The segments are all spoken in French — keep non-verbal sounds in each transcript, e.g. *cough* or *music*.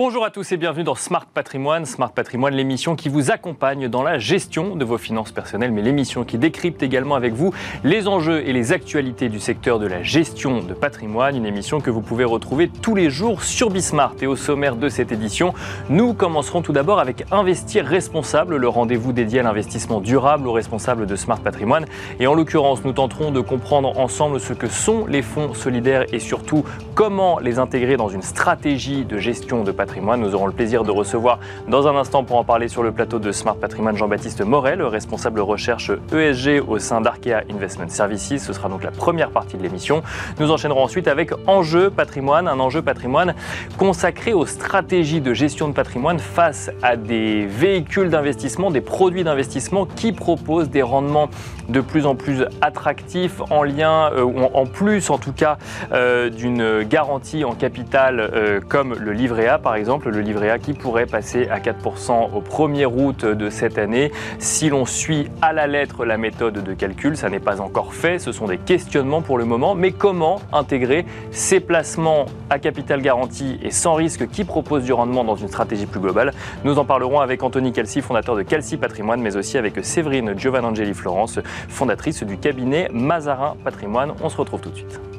Bonjour à tous et bienvenue dans Smart Patrimoine. Smart Patrimoine, l'émission qui vous accompagne dans la gestion de vos finances personnelles, mais l'émission qui décrypte également avec vous les enjeux et les actualités du secteur de la gestion de patrimoine. Une émission que vous pouvez retrouver tous les jours sur Bismart. Et au sommaire de cette édition, nous commencerons tout d'abord avec Investir responsable, le rendez-vous dédié à l'investissement durable aux responsables de Smart Patrimoine. Et en l'occurrence, nous tenterons de comprendre ensemble ce que sont les fonds solidaires et surtout comment les intégrer dans une stratégie de gestion de patrimoine. Nous aurons le plaisir de recevoir dans un instant pour en parler sur le plateau de Smart Patrimoine Jean-Baptiste Morel, responsable recherche ESG au sein d'Arkea Investment Services. Ce sera donc la première partie de l'émission. Nous enchaînerons ensuite avec Enjeu patrimoine, un enjeu patrimoine consacré aux stratégies de gestion de patrimoine face à des véhicules d'investissement, des produits d'investissement qui proposent des rendements de plus en plus attractifs en lien, euh, ou en plus en tout cas, euh, d'une garantie en capital euh, comme le livret A par exemple, le livret A qui pourrait passer à 4% au 1er août de cette année. Si l'on suit à la lettre la méthode de calcul, ça n'est pas encore fait, ce sont des questionnements pour le moment, mais comment intégrer ces placements à capital garanti et sans risque qui proposent du rendement dans une stratégie plus globale? Nous en parlerons avec Anthony Calci, fondateur de Calci Patrimoine, mais aussi avec Séverine Giovanangeli Florence, fondatrice du cabinet Mazarin Patrimoine. On se retrouve tout de suite.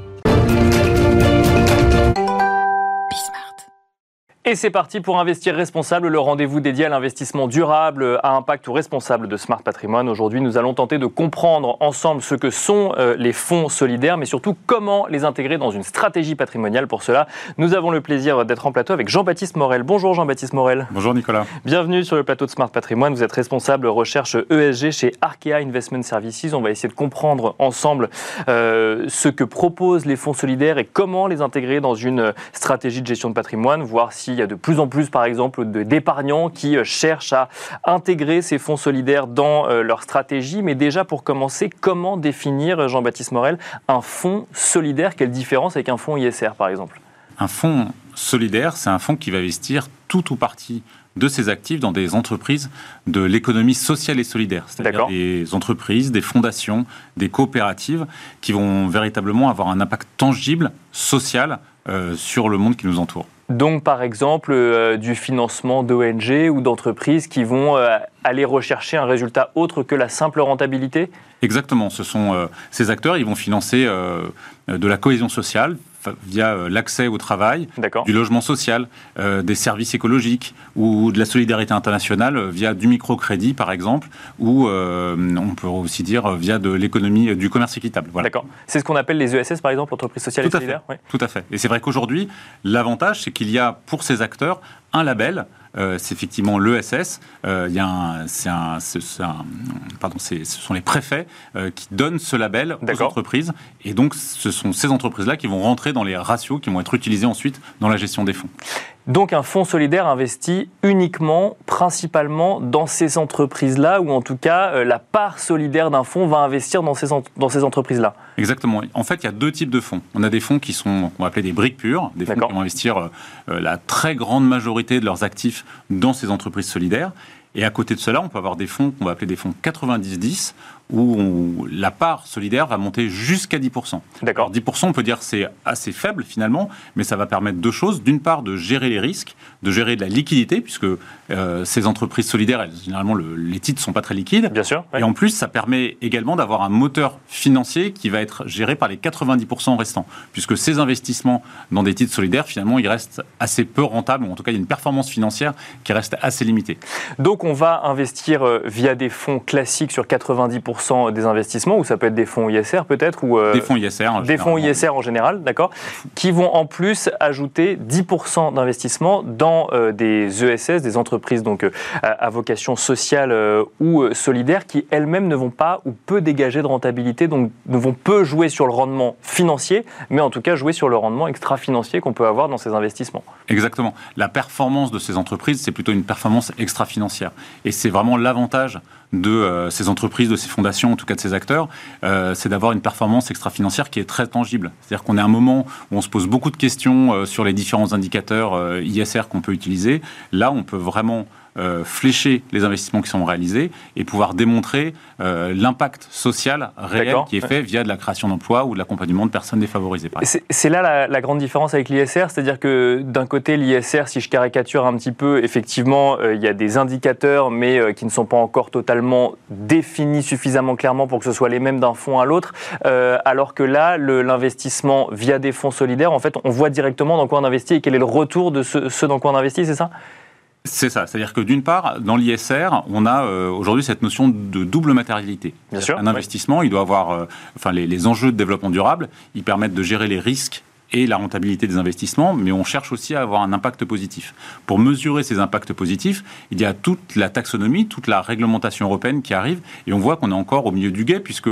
Et c'est parti pour Investir Responsable, le rendez-vous dédié à l'investissement durable, à impact ou responsable de Smart Patrimoine. Aujourd'hui, nous allons tenter de comprendre ensemble ce que sont euh, les fonds solidaires, mais surtout comment les intégrer dans une stratégie patrimoniale. Pour cela, nous avons le plaisir d'être en plateau avec Jean-Baptiste Morel. Bonjour Jean-Baptiste Morel. Bonjour Nicolas. Bienvenue sur le plateau de Smart Patrimoine. Vous êtes responsable recherche ESG chez Arkea Investment Services. On va essayer de comprendre ensemble euh, ce que proposent les fonds solidaires et comment les intégrer dans une stratégie de gestion de patrimoine, voir si il y a de plus en plus, par exemple, d'épargnants qui euh, cherchent à intégrer ces fonds solidaires dans euh, leur stratégie. Mais déjà, pour commencer, comment définir, Jean-Baptiste Morel, un fonds solidaire? Quelle différence avec un fonds ISR, par exemple? Un fonds solidaire, c'est un fonds qui va investir tout ou partie de ses actifs dans des entreprises de l'économie sociale et solidaire, c'est-à-dire des entreprises, des fondations, des coopératives qui vont véritablement avoir un impact tangible, social, euh, sur le monde qui nous entoure. Donc, par exemple, euh, du financement d'ONG ou d'entreprises qui vont euh, aller rechercher un résultat autre que la simple rentabilité? Exactement. Ce sont euh, ces acteurs, ils vont financer de la cohésion sociale via l'accès au travail, du logement social, des services écologiques ou de la solidarité internationale via du microcrédit par exemple, ou on peut aussi dire via de l'économie du commerce équitable. D'accord. C'est ce qu'on appelle les ESS par exemple, entreprises sociales et solidaires. Tout à fait. Et c'est vrai qu'aujourd'hui, l'avantage c'est qu'il y a pour ces acteurs un label euh, c'est effectivement l'ESS. Euh, un, pardon, ce sont les préfets euh, qui donnent ce label aux entreprises. Et donc, ce sont ces entreprises-là qui vont rentrer dans les ratios qui vont être utilisés ensuite dans la gestion des fonds. Donc un fonds solidaire investit uniquement, principalement dans ces entreprises-là, ou en tout cas la part solidaire d'un fonds va investir dans ces, dans ces entreprises-là. Exactement. En fait, il y a deux types de fonds. On a des fonds qui sont, on va appeler des briques pures, des fonds qui vont investir la très grande majorité de leurs actifs dans ces entreprises solidaires. Et à côté de cela, on peut avoir des fonds qu'on va appeler des fonds 90-10, où la part solidaire va monter jusqu'à 10%. D'accord. 10%, on peut dire c'est assez faible finalement, mais ça va permettre deux choses. D'une part, de gérer les risques, de gérer de la liquidité, puisque euh, ces entreprises solidaires, généralement, les titres ne sont pas très liquides. Bien sûr. Et en plus, ça permet également d'avoir un moteur financier qui va être géré par les 90% restants, puisque ces investissements dans des titres solidaires, finalement, ils restent assez peu rentables, ou en tout cas, il y a une performance financière qui reste assez limitée. Donc, on va investir euh, via des fonds classiques sur 90% des investissements, ou ça peut être des fonds ISR peut-être ou euh, Des fonds ISR. En des fonds ISR en général, d'accord, qui vont en plus ajouter 10% d'investissement dans euh, des ESS, des entreprises donc euh, à vocation sociale ou solidaire, qui elles-mêmes ne vont pas ou peu dégager de rentabilité, donc ne vont peu jouer sur le rendement financier, mais en tout cas jouer sur le rendement extra-financier qu'on peut avoir dans ces investissements. Exactement. La performance de ces entreprises, c'est plutôt une performance extra-financière. Et c'est vraiment l'avantage de euh, ces entreprises, de ces fondations, en tout cas de ces acteurs, euh, c'est d'avoir une performance extra-financière qui est très tangible. C'est-à-dire qu'on est à un moment où on se pose beaucoup de questions euh, sur les différents indicateurs ISR qu'on peut utiliser. Là, on peut vraiment euh, flécher les investissements qui sont réalisés et pouvoir démontrer euh, l'impact social réel qui est fait via de la création d'emplois ou de l'accompagnement de personnes défavorisées. C'est là la, grande différence avec l'ISR, c'est-à-dire que d'un côté, l'ISR, si je caricature un petit peu, effectivement, euh, il y a des indicateurs, mais qui ne sont pas encore totalement définis suffisamment clairement pour que ce soit les mêmes d'un fonds à l'autre, alors que là, l'investissement via des fonds solidaires, en fait, on voit directement dans quoi on investit et quel est le retour de ce, ce dans quoi on investit, c'est ça? C'est ça, c'est-à-dire que d'une part, dans l'ISR, on a euh, aujourd'hui cette notion de double matérialité. Bien sûr, un investissement, il doit avoir, euh, enfin, les, les, enjeux de développement durable, ils permettent de gérer les risques et la rentabilité des investissements, mais on cherche aussi à avoir un impact positif. Pour mesurer ces impacts positifs, il y a toute la taxonomie, toute la réglementation européenne qui arrive, et on voit qu'on est encore au milieu du guet, puisque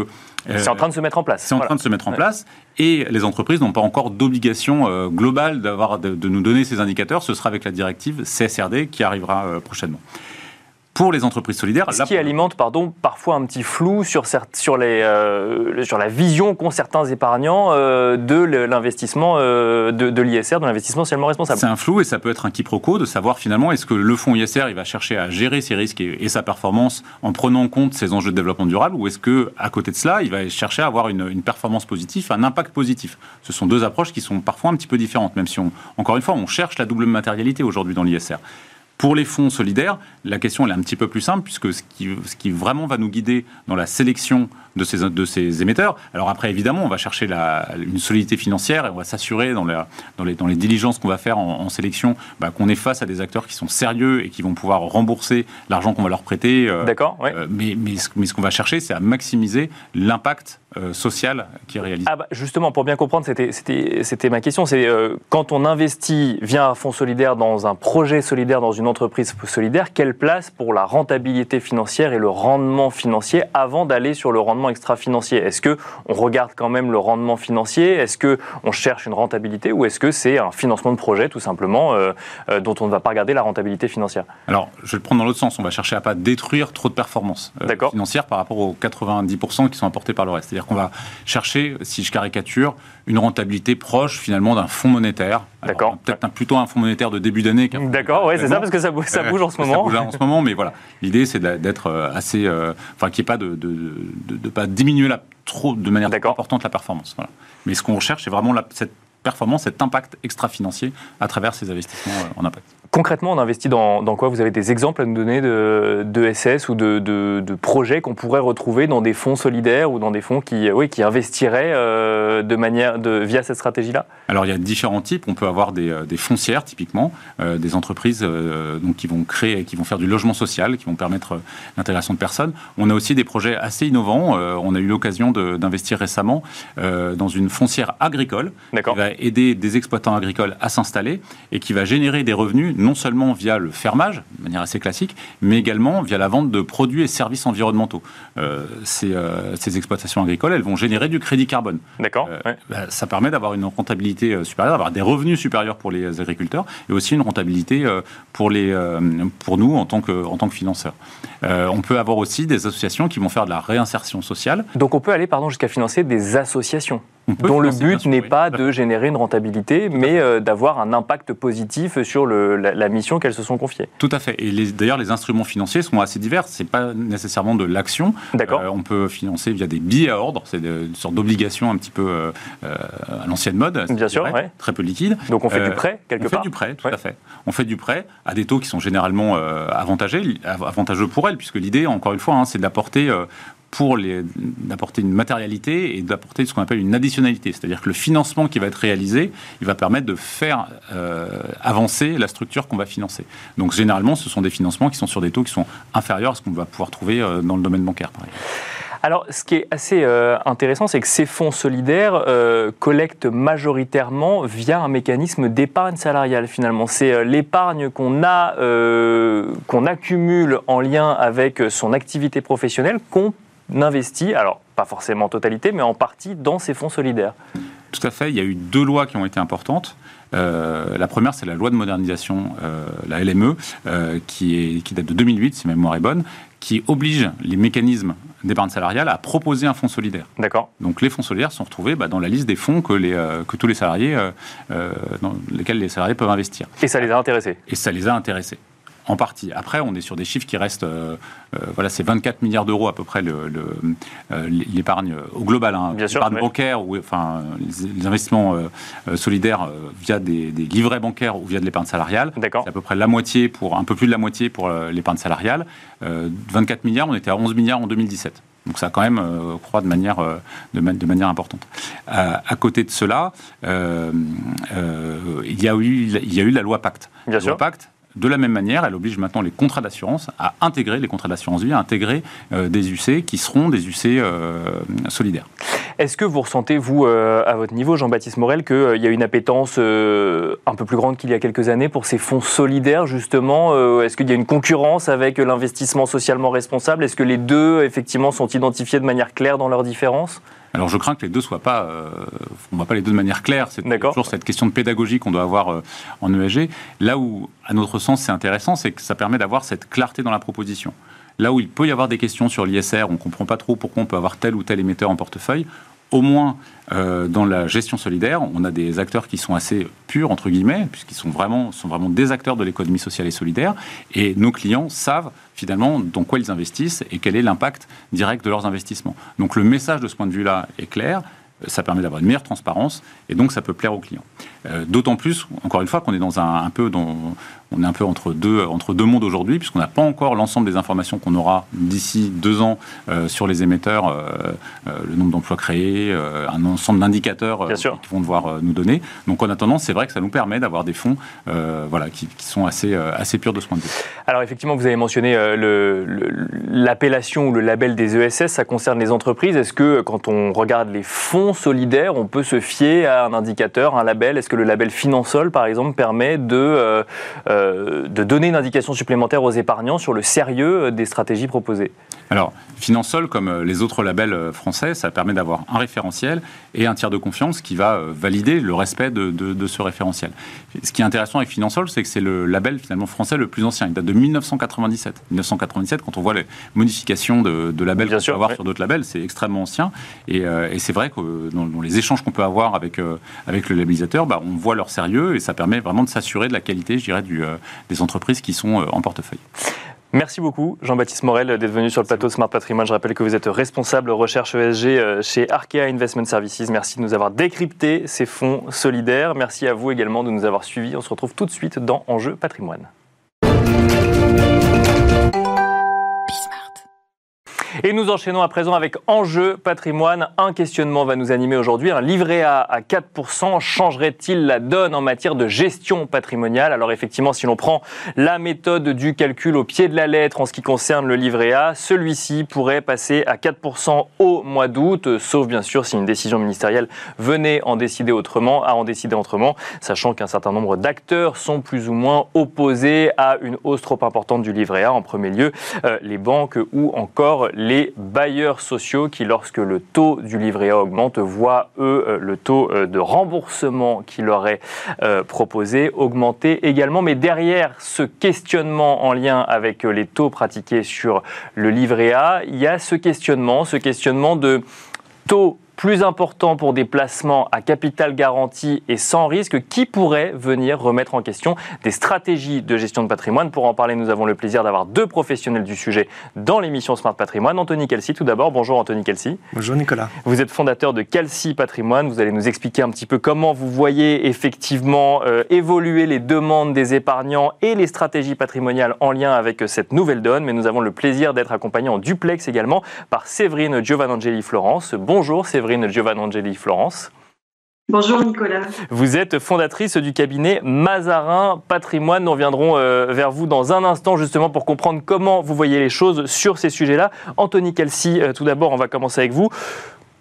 c'est en train de se mettre en place. C'est en train de se mettre en place. Et les entreprises n'ont pas encore d'obligation euh, globale d'avoir de, nous donner ces indicateurs. Ce sera avec la directive CSRD qui arrivera euh, prochainement pour les entreprises solidaires. Ce qui alimente pardon, parfois un petit flou sur, sur, les, euh, sur la vision qu'ont certains épargnants euh, de l'investissement euh, de, l'ISR, de l'investissement socialement responsable. C'est un flou et ça peut être un quiproquo de savoir finalement est-ce que le fonds ISR il va chercher à gérer ses risques et, sa performance en prenant en compte ses enjeux de développement durable ou est-ce que à côté de cela il va chercher à avoir une, une, performance positive, un impact positif? Ce sont deux approches qui sont parfois un petit peu différentes, même si on, encore une fois on cherche la double matérialité aujourd'hui dans l'ISR. Pour les fonds solidaires, la question elle est un petit peu plus simple, puisque ce qui, ce qui vraiment va nous guider dans la sélection de ces, de ces émetteurs. Alors après, évidemment, on va chercher la, une solidité financière et on va s'assurer dans, dans, les, dans les diligences qu'on va faire en, sélection bah, qu'on est face à des acteurs qui sont sérieux et qui vont pouvoir rembourser l'argent qu'on va leur prêter. Euh, D'accord. Euh, mais, mais, mais, ce qu'on va chercher, c'est à maximiser l'impact euh, social qui est réalisé. Ah bah, justement, pour bien comprendre, c'était ma question. C'est quand on investit via un fonds solidaire dans un projet solidaire, dans une entreprise solidaire, quelle place pour la rentabilité financière et le rendement financier avant d'aller sur le rendement extra-financier? Est-ce que on regarde quand même le rendement financier? Est-ce que on cherche une rentabilité ou est-ce que c'est un financement de projet tout simplement euh, euh, dont on ne va pas regarder la rentabilité financière? Alors, je vais le prendre dans l'autre sens. On va chercher à pas détruire trop de performances euh, financières par rapport aux 90% qui sont apportés par le reste. C'est-à-dire qu'on va chercher, si je caricature, une rentabilité proche finalement d'un fonds monétaire. D'accord. Peut-être plutôt un fonds monétaire de début d'année. D'accord, oui, c'est ça parce que ça bouge, ça bouge en ce moment. Ça bouge en ce moment, mais voilà. L'idée, c'est d'être assez, enfin, qu'il n'y ait pas de, de, de, pas diminuer la, trop, de manière trop importante la performance. Voilà. Mais ce qu'on recherche, c'est vraiment la, cette performance, cet impact extra-financier à travers ces investissements euh, en impact. Concrètement, on investit dans, dans, quoi? Vous avez des exemples à nous donner de, de SS ou de, de, de projets qu'on pourrait retrouver dans des fonds solidaires ou dans des fonds qui, oui, qui investiraient euh, de manière, de, via cette stratégie-là? Alors, il y a différents types. On peut avoir des, euh, des foncières, typiquement, des entreprises donc, qui vont créer, qui vont faire du logement social, qui vont permettre l'intégration de personnes. On a aussi des projets assez innovants. on a eu l'occasion d'investir récemment dans une foncière agricole qui va aider des exploitants agricoles à s'installer et qui va générer des revenus non seulement via le fermage, de manière assez classique, mais également via la vente de produits et services environnementaux. Euh, ces, euh, ces, exploitations agricoles, elles vont générer du crédit carbone. D'accord. Euh, bah, ça permet d'avoir une rentabilité supérieure, d'avoir des revenus supérieurs pour les agriculteurs et aussi une rentabilité pour, les, pour nous en tant que, en tant que financeurs. on peut avoir aussi des associations qui vont faire de la réinsertion sociale. Donc on peut aller pardon, jusqu'à financer des associations dont le but n'est pas de générer une rentabilité, mais euh, d'avoir un impact positif sur le, la, mission qu'elles se sont confiées. Tout à fait. Et d'ailleurs, les instruments financiers sont assez divers. C'est pas nécessairement de l'action. D'accord. Euh, on peut financer via des billets à ordre. C'est une sorte d'obligation un petit peu euh, à l'ancienne mode. Bien sûr, très peu liquide. Donc on fait du prêt quelque part. On fait du prêt, tout à fait. On fait du prêt à des taux qui sont généralement avantageux, avantageux pour elles, puisque l'idée, encore une fois, hein, c'est d'apporter pour d'apporter une matérialité et d'apporter ce qu'on appelle une additionnalité. C'est-à-dire que le financement qui va être réalisé, il va permettre de faire euh, avancer la structure qu'on va financer. Donc généralement, ce sont des financements qui sont sur des taux qui sont inférieurs à ce qu'on va pouvoir trouver euh, dans le domaine bancaire, par exemple. Alors, ce qui est assez euh, intéressant, c'est que ces fonds solidaires collectent majoritairement via un mécanisme d'épargne salariale, finalement. C'est l'épargne qu'on a, qu'on accumule en lien avec son activité professionnelle qu'on investit, alors pas forcément en totalité, mais en partie dans ces fonds solidaires. Tout à fait. Il y a eu deux lois qui ont été importantes. Euh, la première, c'est la loi de modernisation, euh, la LME, euh, qui, est, qui date de 2008, si ma mémoire est bonne, qui oblige les mécanismes d'épargne salariale à proposer un fonds solidaire. D'accord. Donc les fonds solidaires sont retrouvés bah, dans la liste des fonds que, les, que tous les salariés, dans lesquels les salariés peuvent investir. Et ça les a intéressés. Et ça les a intéressés. En partie. Après, on est sur des chiffres qui restent, voilà, c'est 24 milliards d'euros à peu près l'épargne au global, hein, l'épargne bancaire ou enfin les, investissements solidaires via des, des, livrets bancaires ou via de l'épargne salariale. C'est à peu près la moitié pour un peu plus de la moitié pour l'épargne salariale. 24 milliards, on était à 11 milliards en 2017. Donc ça a quand même euh, croît de manière, euh, de, manière importante. à côté de cela, euh, il, y a eu, il y a eu la loi Pacte. Bien la loi Pacte, de la même manière, elle oblige maintenant les contrats d'assurance à intégrer, les contrats d'assurance vie, à intégrer des UC qui seront des UC solidaires. Est-ce que vous ressentez, vous, euh, à votre niveau, Jean-Baptiste Morel, qu'il euh, y a une appétence euh, un peu plus grande qu'il y a quelques années pour ces fonds solidaires, justement Est-ce qu'il y a une concurrence avec l'investissement socialement responsable? Est-ce que les deux, effectivement, sont identifiés de manière claire dans leurs différences? Alors je crains que les deux soient pas, on ne voit pas les deux de manière claire. C'est toujours cette question de pédagogie qu'on doit avoir en ESG. Là où, à notre sens, c'est intéressant, c'est que ça permet d'avoir cette clarté dans la proposition. Là où il peut y avoir des questions sur l'ISR, on ne comprend pas trop pourquoi on peut avoir tel ou tel émetteur en portefeuille, au moins euh, dans la gestion solidaire, on a des acteurs qui sont assez purs, entre guillemets, puisqu'ils sont vraiment, sont vraiment des acteurs de l'économie sociale et solidaire, et nos clients savent finalement dans quoi ils investissent et quel est l'impact direct de leurs investissements. Donc le message de ce point de vue-là est clair, ça permet d'avoir une meilleure transparence, et donc ça peut plaire aux clients. Euh, d'autant plus, encore une fois, qu'on est dans un, un peu dans, on est un peu entre deux, entre deux mondes aujourd'hui, puisqu'on n'a pas encore l'ensemble des informations qu'on aura d'ici deux ans euh, sur les émetteurs, euh, le nombre d'emplois créés, un ensemble d'indicateurs qui vont devoir nous donner. Donc en attendant, c'est vrai que ça nous permet d'avoir des fonds voilà, qui, sont assez, assez purs de ce point de vue. Alors effectivement, vous avez mentionné l'appellation ou le label des ESS, ça concerne les entreprises. Est-ce que quand on regarde les fonds solidaires, on peut se fier à un indicateur, un label Est-ce que le label Finansol, par exemple, permet de, euh, euh, donner une indication supplémentaire aux épargnants sur le sérieux des stratégies proposées? Alors, Finansol, comme euh, les autres labels français, ça permet d'avoir un référentiel et un tiers de confiance qui va valider le respect de, ce référentiel. Ce qui est intéressant avec Finansol, c'est que c'est le label finalement français le plus ancien. Il date de 1997. 1997, quand on voit les modifications de, de labels qu'on peut avoir sur d'autres labels, c'est extrêmement ancien. Et, et c'est vrai que dans, les échanges qu'on peut avoir avec, avec le labellisateur, bah, on voit leur sérieux et ça permet vraiment de s'assurer de la qualité, je dirais, du, euh, des entreprises qui sont euh, en portefeuille. Merci beaucoup Jean-Baptiste Morel d'être venu sur le plateau Smart Patrimoine. Je rappelle que vous êtes responsable recherche ESG euh, chez Arkea Investment Services. Merci de nous avoir décrypté ces fonds solidaires. Merci à vous également de nous avoir suivis. On se retrouve tout de suite dans Enjeu Patrimoine. Et nous enchaînons à présent avec Enjeu patrimoine. Un questionnement va nous animer aujourd'hui. Un livret A à 4% changerait-il la donne en matière de gestion patrimoniale? Alors effectivement, si l'on prend la méthode du calcul au pied de la lettre en ce qui concerne le livret A, celui-ci pourrait passer à 4% au mois d'août, sauf bien sûr si une décision ministérielle venait en décider autrement, à en décider autrement, sachant qu'un certain nombre d'acteurs sont plus ou moins opposés à une hausse trop importante du livret A. En premier lieu, euh, les banques ou encore les bailleurs sociaux qui, lorsque le taux du livret A augmente, voient, eux, euh, le taux euh, de remboursement qui leur est euh, proposé augmenter également. Mais derrière ce questionnement en lien avec les taux pratiqués sur le livret A, il y a ce questionnement, ce questionnement de taux plus important pour des placements à capital garanti et sans risque, qui pourrait venir remettre en question des stratégies de gestion de patrimoine? Pour en parler, nous avons le plaisir d'avoir deux professionnels du sujet dans l'émission Smart Patrimoine. Anthony Kelsey, tout d'abord. Bonjour Anthony Kelsey. Bonjour Nicolas. Vous êtes fondateur de Kelsey Patrimoine. Vous allez nous expliquer un petit peu comment vous voyez effectivement euh, évoluer les demandes des épargnants et les stratégies patrimoniales en lien avec euh, cette nouvelle donne. Mais nous avons le plaisir d'être accompagnés en duplex également par Séverine Giovanangeli Florence. Bonjour Séverine. Séverine Giovannangeli Florence. Bonjour Nicolas. Vous êtes fondatrice du cabinet Mazarin Patrimoine. Nous reviendrons euh, vers vous dans un instant justement pour comprendre comment vous voyez les choses sur ces sujets-là. Anthony Kelsey, euh, tout d'abord, on va commencer avec vous.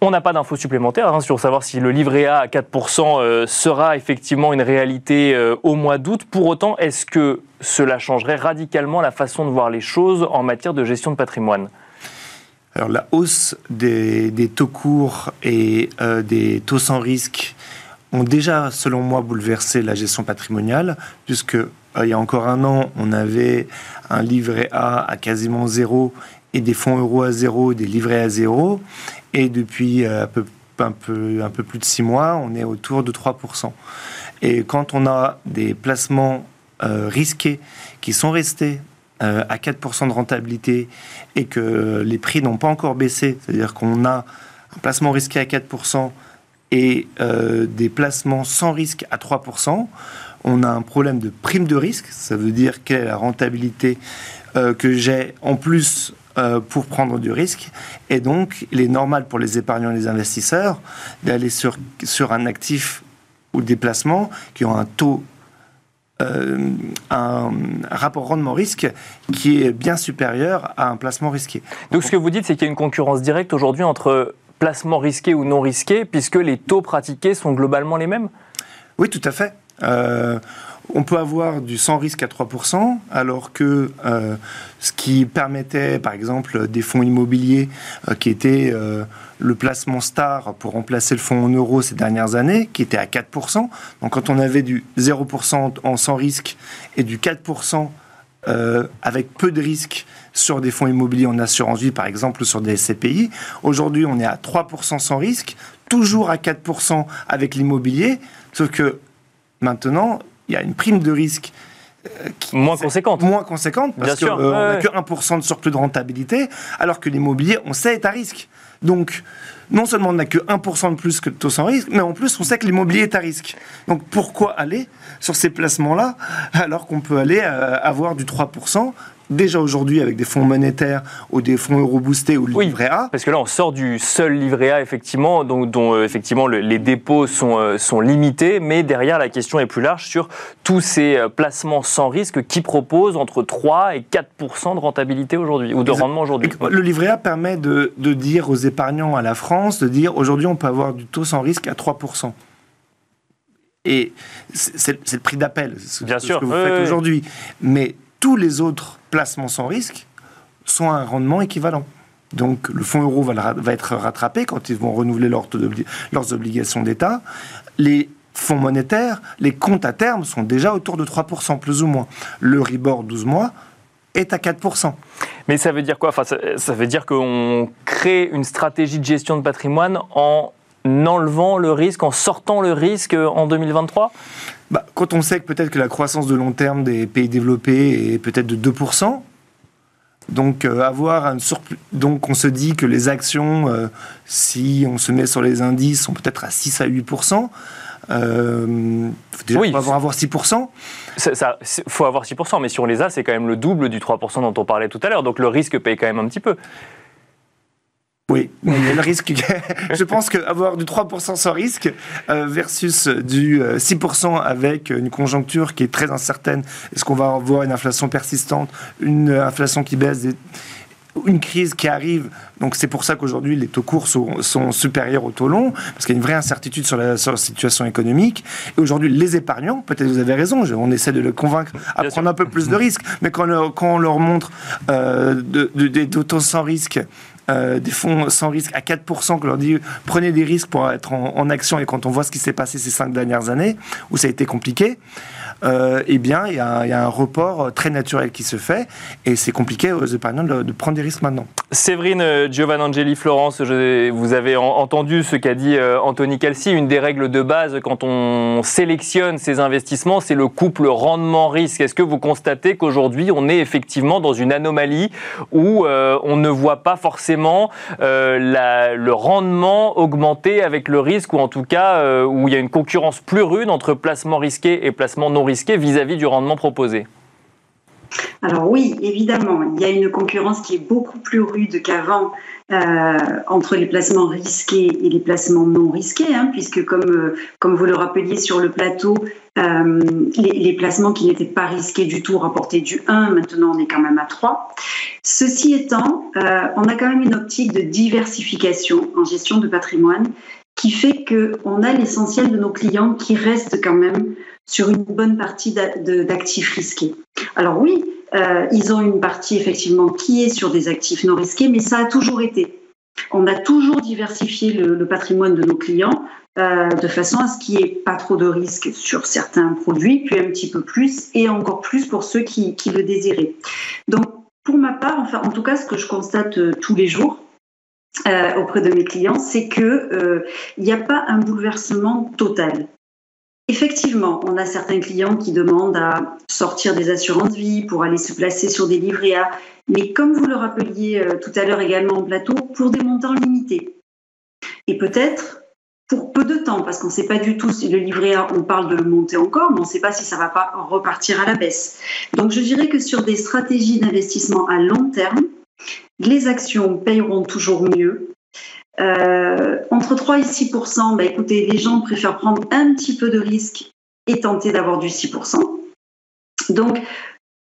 On n'a pas d'infos supplémentaires hein, sur savoir si le livret A à 4% euh, sera effectivement une réalité au mois d'août. Pour autant, est-ce que cela changerait radicalement la façon de voir les choses en matière de gestion de patrimoine? La hausse des, taux courts et euh, des taux sans risque ont déjà, selon moi, bouleversé la gestion patrimoniale, puisque euh, il y a encore un an, on avait un livret A à quasiment zéro et des fonds euros à zéro, des livrets à zéro. Et depuis euh, un peu plus de six mois, on est autour de 3%. Et quand on a des placements risqués qui sont restés à 4% de rentabilité et que les prix n'ont pas encore baissé, c'est-à-dire qu'on a un placement risqué à 4% et des placements sans risque à 3%, on a un problème de prime de risque, ça veut dire quelle est la rentabilité que j'ai en plus euh, pour prendre du risque. Et donc, il est normal pour les épargnants et les investisseurs d'aller sur, sur un actif ou des placements qui ont un taux euh, un rapport rendement-risque qui est bien supérieur à un placement risqué. Donc ce que vous dites, c'est qu'il y a une concurrence directe aujourd'hui entre placement risqué ou non risqué, puisque les taux pratiqués sont globalement les mêmes? Oui, tout à fait. Euh, on peut avoir du sans risque à 3%, alors que euh, ce qui permettait, par exemple, des fonds immobiliers euh, qui étaient le placement star pour remplacer le fonds en euros ces dernières années, qui était à 4%. Donc quand on avait du 0% en sans risque et du 4% avec peu de risque sur des fonds immobiliers en assurance vie, par exemple, sur des SCPI, aujourd'hui on est à 3% sans risque, toujours à 4% avec l'immobilier, sauf que maintenant, il y a une prime de risque euh, qui *laughs* moins conséquente. Moins conséquente, parce qu'on euh, n'a que 1% de surplus de rentabilité, alors que l'immobilier, on sait, est à risque. Donc, non seulement on n'a que 1% de plus que le taux sans risque, mais en plus, on sait que l'immobilier est à risque. Donc, pourquoi aller sur ces placements-là, alors qu'on peut aller euh, avoir du 3% déjà aujourd'hui avec des fonds monétaires ou des fonds euro boostés ou le livret A. Parce que là, on sort du seul livret A, effectivement, dont, dont euh, effectivement les dépôts sont, euh, sont limités, mais derrière, la question est plus large sur tous ces euh, placements sans risque qui proposent entre 3 et 4 de rentabilité aujourd'hui, ou de rendement aujourd'hui. Le livret A permet de, de, dire aux épargnants à la France, de dire aujourd'hui, on peut avoir du taux sans risque à 3 et c'est le prix d'appel, Bien sûr, ce que vous faites aujourd'hui. Mais tous les autres placements sans risque sont à un rendement équivalent. Donc le fonds euro va, être rattrapé quand ils vont renouveler leurs obligations d'État. Les fonds monétaires, les comptes à terme sont déjà autour de 3%, plus ou moins. Le Ribor 12 mois est à 4%. Mais ça veut dire quoi? Enfin, ça veut dire qu'on crée une stratégie de gestion de patrimoine en enlevant le risque, en sortant le risque en 2023 bah, quand on sait que peut-être que la croissance de long terme des pays développés est peut-être de 2%, donc euh, avoir un surplus, donc on se dit que les actions, euh, si on se met sur les indices, sont peut-être à 6 à 8%. Euh, déjà, oui, avoir, avoir 6%. Il faut avoir 6%, mais si on les a, c'est quand même le double du 3% dont on parlait tout à l'heure. Donc le risque paye quand même un petit peu. Oui, mais le risque, *laughs* je pense qu'avoir du 3% sans risque euh, versus du 6% euh, avec une conjoncture qui est très incertaine, est-ce qu'on va avoir une inflation persistante, une inflation qui baisse, une crise qui arrive? Donc c'est pour ça qu'aujourd'hui les taux courts sont, supérieurs aux taux longs, parce qu'il y a une vraie incertitude sur la, situation économique. Et aujourd'hui les épargnants, peut-être vous avez raison, on essaie de le convaincre à prendre un peu plus de risques, mais quand, on leur montre euh, des taux sans risque euh, des fonds sans risque à 4%, que leur dit prenez des risques pour être en, action, et quand on voit ce qui s'est passé ces cinq dernières années, où ça a été compliqué, euh, eh bien, il y, a un report très naturel qui se fait, et c'est compliqué aux épargnants de, prendre des risques maintenant. Séverine euh, Giovannangeli Florence, vous avez entendu ce qu'a dit Anthony Calci, une des règles de base quand on sélectionne ces investissements, c'est le couple rendement-risque. Est-ce que vous constatez qu'aujourd'hui, on est effectivement dans une anomalie où on ne voit pas forcément euh, le rendement augmenter avec le risque, ou en tout cas euh, où il y a une concurrence plus rude entre placement risqué et placement non risqué vis-à-vis du rendement proposé alors oui, évidemment, il y a une concurrence qui est beaucoup plus rude qu'avant euh, entre les placements risqués et les placements non risqués, hein, puisque comme, euh, comme vous le rappeliez sur le plateau, euh, les, placements qui n'étaient pas risqués du tout rapportaient du 1, maintenant on est quand même à 3. Ceci étant, on a quand même une optique de diversification en gestion de patrimoine qui fait qu'on a l'essentiel de nos clients qui restent quand même sur une bonne partie d'actifs risqués. Alors oui, euh, ils ont une partie effectivement qui est sur des actifs non risqués, mais ça a toujours été. On a toujours diversifié le, patrimoine de nos clients euh, de façon à ce qu'il n'y ait pas trop de risques sur certains produits, puis un petit peu plus, et encore plus pour ceux qui, le désiraient. Donc, pour ma part, enfin, en tout cas, ce que je constate euh, tous les jours, auprès de mes clients, c'est qu'il n'y a pas un bouleversement total. Effectivement, on a certains clients qui demandent à sortir des assurances vie pour aller se placer sur des livrets A, mais comme vous le rappeliez euh, tout à l'heure également en plateau, pour des montants limités. Et peut-être pour peu de temps, parce qu'on ne sait pas du tout si le livret A, on parle de le monter encore, mais on ne sait pas si ça ne va pas repartir à la baisse. Donc je dirais que sur des stratégies d'investissement à long terme, les actions payeront toujours mieux euh, entre 3 et 6% bah, écoutez, les gens préfèrent prendre un petit peu de risque et tenter d'avoir du 6% Donc,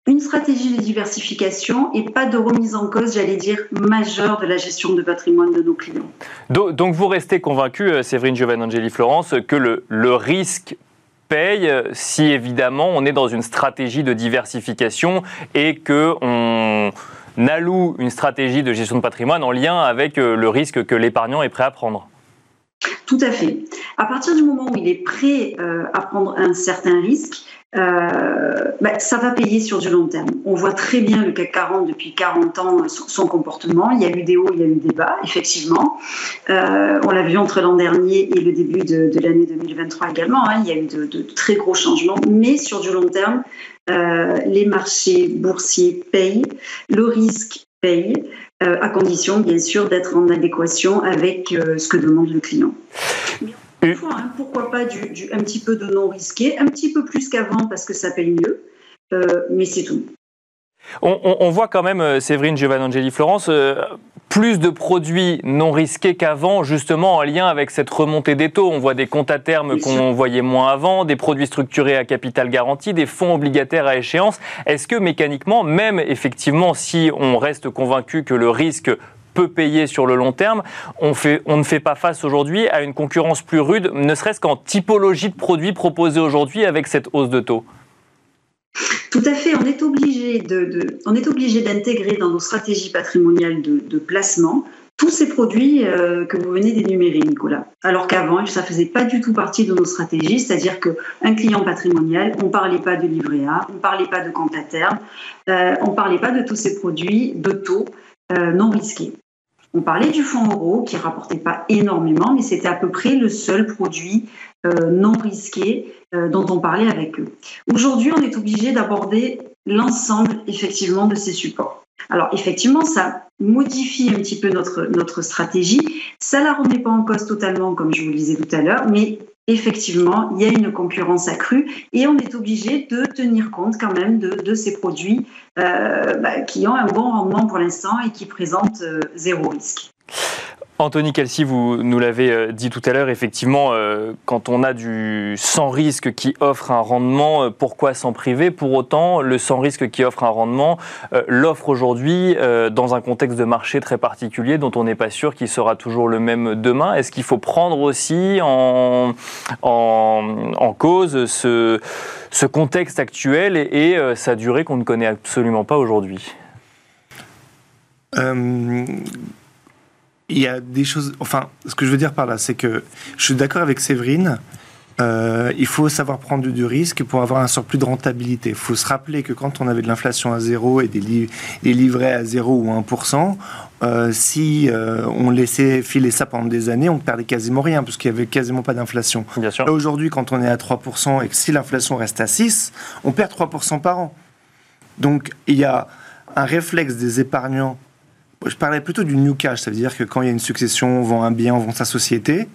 une stratégie de diversification et pas de remise en cause, j'allais dire, majeure de la gestion de patrimoine de nos clients. Donc, vous restez convaincu, euh, Séverine Giovanangeli Florence, que le, le risque paye euh, si évidemment on est dans une stratégie de diversification et que on n'alloue une stratégie de gestion de patrimoine en lien avec euh, le risque que l'épargnant est prêt à prendre. Tout à fait. À partir du moment où il est prêt euh, à prendre un certain risque, euh, bah, ça va payer sur du long terme. On voit très bien le CAC 40 depuis 40 ans, son, comportement. Il y a eu des hauts, il y a eu des bas, effectivement. on l'a vu entre l'an dernier et le début de, l'année 2023 également. Hein. il y a eu de, très gros changements, mais sur du long terme, les marchés boursiers payent, le risque paye, euh, à condition bien sûr d'être en adéquation avec euh, ce que demande le client. Hein, pourquoi pas du, un petit peu de non risqué, un petit peu plus qu'avant parce que ça paye mieux, mais c'est tout. On, voit quand même, Séverine Giovanangeli Florence, plus de produits non risqués qu'avant, justement en lien avec cette remontée des taux. On voit des comptes à terme qu'on voyait moins avant, des produits structurés à capital garanti, des fonds obligataires à échéance. Est-ce que mécaniquement, même effectivement, si on reste convaincu que le risque peut payer sur le long terme, on, fait, on ne fait pas face aujourd'hui à une concurrence plus rude, ne serait-ce qu'en typologie de produits proposés aujourd'hui avec cette hausse de taux? Tout à fait, on est obligé de, d'intégrer dans nos stratégies patrimoniales de, placement tous ces produits euh, que vous venez d'énumérer, Nicolas. Alors qu'avant, ça faisait pas du tout partie de nos stratégies, c'est-à-dire qu'un client patrimonial, on parlait pas de livret A, on parlait pas de compte à terme, euh, on parlait pas de tous ces produits de taux euh, non risqués. On parlait du fonds euro qui rapportait pas énormément, mais c'était à peu près le seul produit euh, non risqué euh, dont on parlait avec eux. Aujourd'hui, on est obligé d'aborder l'ensemble effectivement de ces supports. Alors effectivement, ça modifie un petit peu notre, notre stratégie. Ça ne la remet pas en cause totalement, comme je vous le disais tout à l'heure, mais effectivement, il y a une concurrence accrue et on est obligé de tenir compte quand même de, ces produits euh, bah, qui ont un bon rendement pour l'instant et qui présentent euh, zéro risque. Anthony Kelsey, vous nous l'avez euh, dit tout à l'heure, effectivement, euh, quand on a du sans risque qui offre un rendement, euh, pourquoi s'en priver? Pour autant, le sans risque qui offre un rendement l'offre aujourd'hui dans un contexte de marché très particulier dont on n'est pas sûr qu'il sera toujours le même demain. Est-ce qu'il faut prendre aussi en, cause ce, contexte actuel et, sa durée qu'on ne connaît absolument pas aujourd'hui? Il y a des choses. Enfin, ce que je veux dire par là, c'est que je suis d'accord avec Séverine. Euh, il faut savoir prendre du, risque pour avoir un surplus de rentabilité. Il faut se rappeler que quand on avait de l'inflation à zéro et des, livrets à 0 ou 1%, euh, si euh, on laissait filer ça pendant des années, on perdait quasiment rien, parce qu'il n'y avait quasiment pas d'inflation. Aujourd'hui, quand on est à 3% et que si l'inflation reste à 6, on perd 3% par an. Donc, il y a un réflexe des épargnants je parlais plutôt du new cash, ça veut dire que quand il y a une succession, on vend un bien, on vend sa société.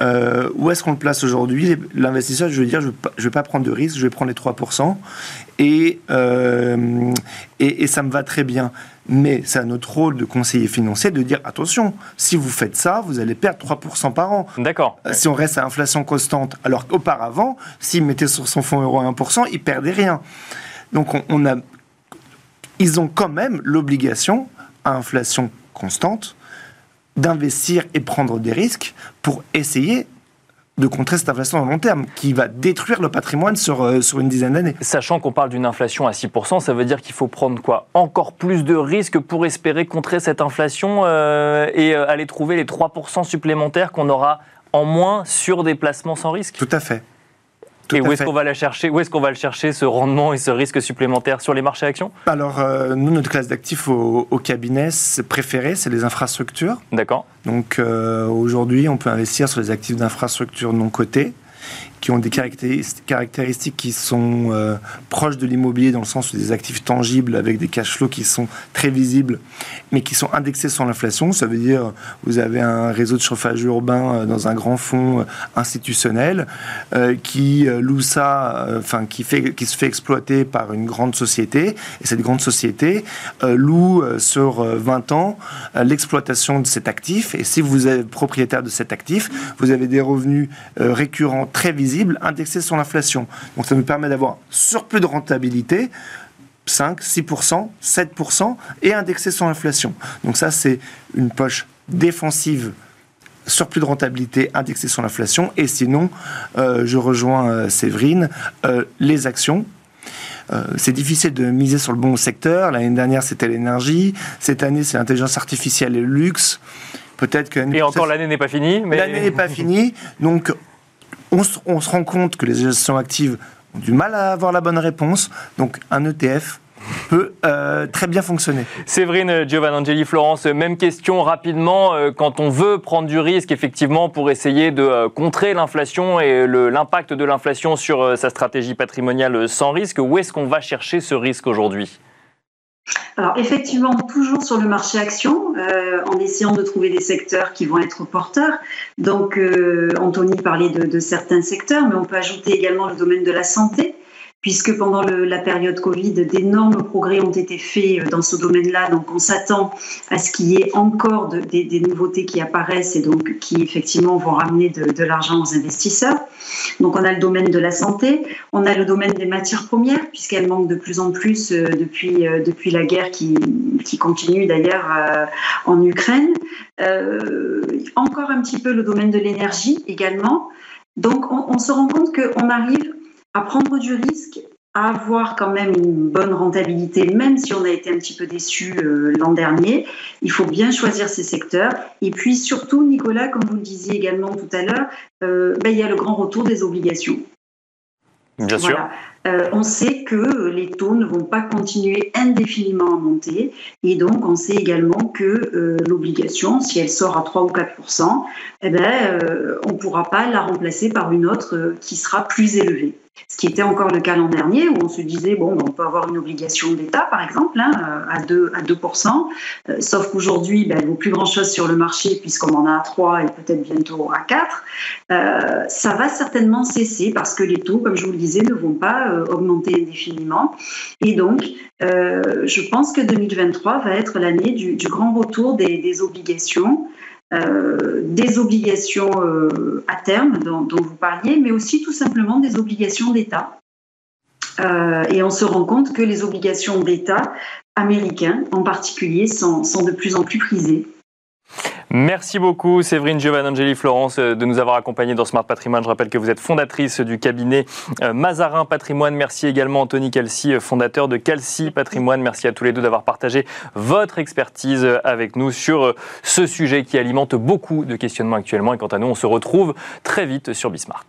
Euh, où est-ce qu'on le place aujourd'hui? L'investisseur, je veux dire, je ne vais pas prendre de risque, je vais prendre les 3%, euh, et, et, ça me va très bien. Mais c'est à notre rôle de conseiller financier de dire, attention, si vous faites ça, vous allez perdre 3% par an. D'accord. Euh, si on reste à inflation constante, alors qu'auparavant, s'il mettait sur son fonds euro 1%, il perdait rien. Donc on a, ils ont quand même l'obligation à inflation constante, d'investir et prendre des risques pour essayer de contrer cette inflation à long terme qui va détruire le patrimoine sur, euh, sur une dizaine d'années. Sachant qu'on parle d'une inflation à 6%, ça veut dire qu'il faut prendre quoi? Encore plus de risques pour espérer contrer cette inflation euh, et euh, aller trouver les 3% supplémentaires qu'on aura en moins sur des placements sans risque? Tout à fait et où est-ce qu'on va la chercher? Où est-ce qu'on va le chercher ce rendement et ce risque supplémentaire sur les marchés actions? Alors euh, nous, notre classe d'actifs au, cabinet préférée, c'est les infrastructures. D'accord. Donc euh, aujourd'hui, on peut investir sur les actifs d'infrastructures non cotés. Qui ont des caractéristiques qui sont euh, proches de l'immobilier dans le sens des actifs tangibles avec des cash flows qui sont très visibles, mais qui sont indexés sur l'inflation. Ça veut dire vous avez un réseau de chauffage urbain euh, dans un grand fonds euh, institutionnel qui loue ça, enfin qui qui se fait exploiter par une grande société, et cette grande société loue sur 20 ans l'exploitation de cet actif. Et si vous êtes propriétaire de cet actif, vous avez des revenus récurrents très visibles indexé sur l'inflation. Donc ça nous permet d'avoir surplus de rentabilité 5, 6%, 7% et indexé sur l'inflation. Donc ça, c'est une poche défensive surplus de rentabilité indexé sur l'inflation. Et sinon, euh, je rejoins euh, Séverine, euh, les actions. c'est difficile de miser sur le bon secteur. L'année dernière, c'était l'énergie. Cette année, c'est l'intelligence artificielle et le luxe. Peut-être que... Et encore, l'année n'est pas finie. Mais... L'année n'est pas finie. Donc, on se, rend compte que les gestions actives ont du mal à avoir la bonne réponse. Donc un ETF peut euh, très bien fonctionner. Séverine Giovanangeli, Florence, même question rapidement. Euh, quand on veut prendre du risque, effectivement, pour essayer de euh, contrer l'inflation et l'impact de l'inflation sur sa stratégie patrimoniale sans risque, où est-ce qu'on va chercher ce risque aujourd'hui? Alors effectivement, toujours sur le marché action, euh, en essayant de trouver des secteurs qui vont être porteurs. Donc euh, Anthony parlait de, de, certains secteurs, mais on peut ajouter également le domaine de la santé puisque pendant la période Covid, d'énormes progrès ont été faits euh, dans ce domaine-là. Donc, on s'attend à ce qu'il y ait encore de, des, nouveautés qui apparaissent et donc qui effectivement vont ramener de, l'argent aux investisseurs. Donc, on a le domaine de la santé, on a le domaine des matières premières, puisqu'elles manquent de plus en plus euh, depuis, euh, depuis la guerre qui, qui continue d'ailleurs en Ukraine. Encore un petit peu le domaine de l'énergie également. Donc, on, on se rend compte qu'on arrive à prendre du risque, à avoir quand même une bonne rentabilité, même si on a été un petit peu déçu euh, l'an dernier. Il faut bien choisir ses secteurs. Et puis surtout, Nicolas, comme vous le disiez également tout à l'heure, euh, ben, il y a le grand retour des obligations. Bien sûr. Euh, on sait que les taux ne vont pas continuer indéfiniment à monter et donc on sait également que euh, l'obligation, si elle sort à 3 ou 4 eh ben, euh, on ne pourra pas la remplacer par une autre qui sera plus élevée. Ce qui était encore le cas l'an dernier, où on se disait, bon, on peut avoir une obligation d'État, par exemple, hein, à 2, à 2%, sauf qu'aujourd'hui, ben, elle vaut plus grand-chose sur le marché, puisqu'on en a à 3 et peut-être bientôt à 4. ça va certainement cesser, parce que les taux, comme je vous le disais, ne vont pas euh, augmenter indéfiniment. Et donc, euh, je pense que 2023 va être l'année du, grand retour des, obligations. Euh, des obligations à terme dont, vous parliez, mais aussi tout simplement des obligations d'État. et on se rend compte que les obligations d'État américains en particulier sont de plus en plus prisées. Merci beaucoup Séverine Giovanangeli Florence euh, de nous avoir accompagnés dans Smart Patrimoine. Je rappelle que vous êtes fondatrice du cabinet euh, Mazarin Patrimoine. Merci également Anthony Calci, euh, fondateur de Calci Patrimoine. Merci à tous les deux d'avoir partagé votre expertise avec nous sur ce sujet qui alimente beaucoup de questionnements actuellement. Et quant à nous, on se retrouve très vite sur Bismart.